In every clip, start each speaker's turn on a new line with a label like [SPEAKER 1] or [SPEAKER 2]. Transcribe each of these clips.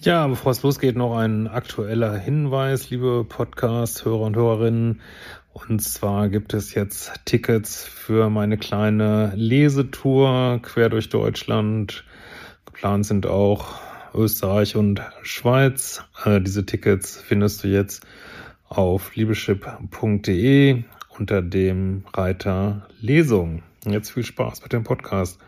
[SPEAKER 1] Ja, bevor es losgeht, noch ein aktueller Hinweis, liebe Podcast-Hörer und Hörerinnen. Und zwar gibt es jetzt Tickets für meine kleine Lesetour quer durch Deutschland. Geplant sind auch Österreich und Schweiz. Äh, diese Tickets findest du jetzt auf liebeschip.de unter dem Reiter Lesung. Jetzt viel Spaß mit dem Podcast.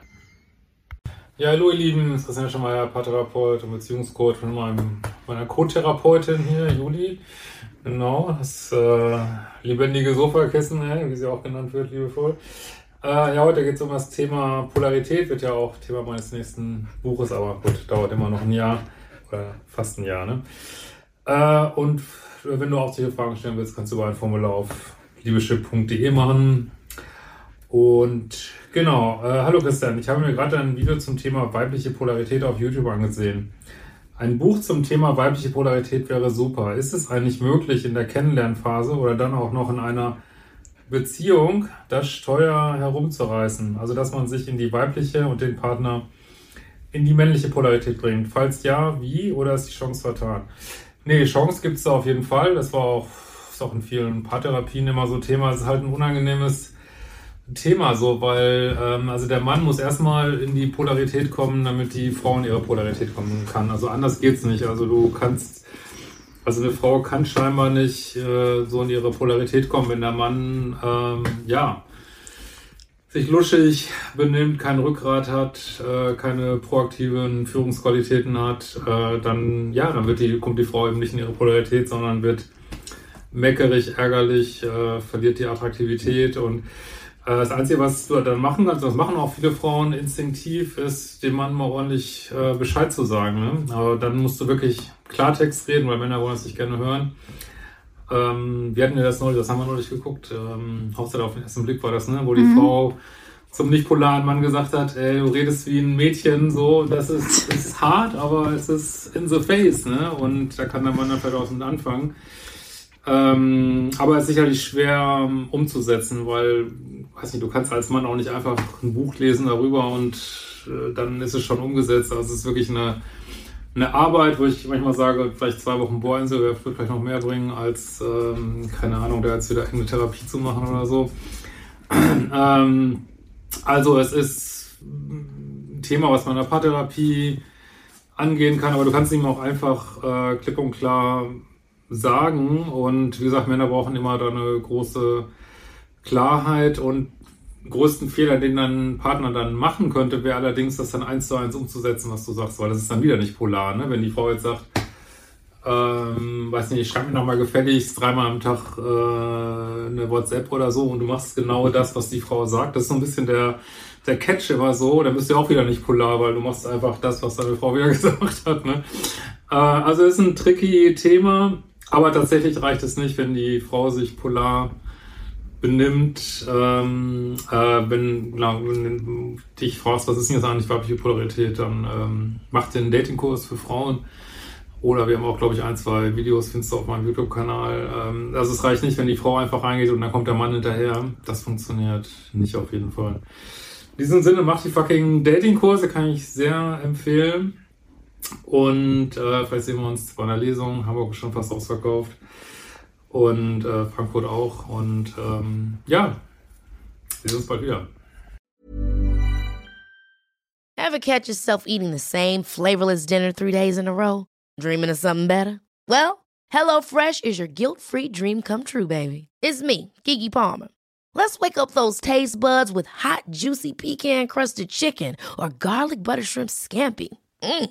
[SPEAKER 1] Ja, hallo ihr Lieben, Christian Schemeier, Paartherapeut und Beziehungscoach von meinem, meiner Co-Therapeutin hier, Juli. Genau, das äh, lebendige Sofakissen, wie sie auch genannt wird, liebevoll. Äh, ja, heute geht es um das Thema Polarität, wird ja auch Thema meines nächsten Buches, aber gut, dauert immer noch ein Jahr oder fast ein Jahr. Ne? Äh, und wenn du auch solche Fragen stellen willst, kannst du über ein Formular auf liebeschip.de machen. Und genau, äh, hallo Christian, ich habe mir gerade ein Video zum Thema weibliche Polarität auf YouTube angesehen. Ein Buch zum Thema weibliche Polarität wäre super. Ist es eigentlich möglich, in der Kennenlernphase oder dann auch noch in einer Beziehung das Steuer herumzureißen? Also, dass man sich in die weibliche und den Partner in die männliche Polarität bringt. Falls ja, wie oder ist die Chance vertan? Nee, Chance gibt es auf jeden Fall. Das war auch, ist auch in vielen Paartherapien immer so Thema. Es ist halt ein unangenehmes Thema so, weil ähm, also der Mann muss erstmal in die Polarität kommen, damit die Frau in ihre Polarität kommen kann. Also anders geht's nicht. Also du kannst, also eine Frau kann scheinbar nicht äh, so in ihre Polarität kommen, wenn der Mann ähm, ja sich luschig benimmt, kein Rückgrat hat, äh, keine proaktiven Führungsqualitäten hat, äh, dann ja, dann wird die, kommt die Frau eben nicht in ihre Polarität, sondern wird meckerig, ärgerlich, äh, verliert die Attraktivität und das Einzige, was du dann machen kannst, das machen auch viele Frauen instinktiv, ist dem Mann mal ordentlich äh, Bescheid zu sagen. Ne? Aber dann musst du wirklich Klartext reden, weil Männer wollen es nicht gerne hören. Ähm, wir hatten ja das neulich, das haben wir neulich geguckt, ähm, Hochzeit auf den ersten Blick war das, ne? wo die mhm. Frau zum nicht polaren Mann gesagt hat, ey, du redest wie ein Mädchen, so, das ist, ist hart, aber es ist in the face, ne? Und da kann der Mann dann vielleicht auch anfangen. Ähm, aber es ist sicherlich schwer um, umzusetzen, weil, weiß nicht, du kannst als Mann auch nicht einfach ein Buch lesen darüber und äh, dann ist es schon umgesetzt. Also es ist wirklich eine, eine Arbeit, wo ich manchmal sage, vielleicht zwei Wochen Bohrinsel wird vielleicht noch mehr bringen, als, ähm, keine Ahnung, da jetzt wieder eine Therapie zu machen oder so. ähm, also es ist ein Thema, was man in der Paartherapie angehen kann, aber du kannst ihm auch einfach äh, klipp und klar sagen. Und wie gesagt, Männer brauchen immer da eine große Klarheit und größten Fehler, den dein Partner dann machen könnte, wäre allerdings, das dann eins zu eins umzusetzen, was du sagst, weil das ist dann wieder nicht polar. Ne? Wenn die Frau jetzt sagt, ähm, weiß nicht, schreib mir nochmal gefälligst dreimal am Tag äh, eine WhatsApp oder so und du machst genau das, was die Frau sagt. Das ist so ein bisschen der, der Catch immer so, dann bist du auch wieder nicht polar, weil du machst einfach das, was deine Frau wieder gesagt hat. Ne? Äh, also ist ein tricky Thema. Aber tatsächlich reicht es nicht, wenn die Frau sich polar benimmt. Ähm, äh, wenn, na, wenn dich fragst, was ist denn jetzt eigentlich weibliche Polarität, dann ähm, mach den Datingkurs für Frauen. Oder wir haben auch, glaube ich, ein, zwei Videos, findest du auf meinem YouTube-Kanal. Ähm, also es reicht nicht, wenn die Frau einfach reingeht und dann kommt der Mann hinterher. Das funktioniert nicht auf jeden Fall. In diesem Sinne, mach die fucking Datingkurse, kann ich sehr empfehlen. Und äh, vielleicht sehen wir uns bei einer Lesung. Hamburg ist schon fast ausverkauft. Und äh, Frankfurt auch. Und ähm, ja, wir sehen uns bald wieder.
[SPEAKER 2] Ever catch yourself eating the same flavorless dinner three days in a row? Dreaming of something better? Well, HelloFresh is your guilt-free dream come true, baby. It's me, Kiki Palmer. Let's wake up those taste buds with hot, juicy pecan-crusted chicken or garlic butter shrimp scampi. Mm.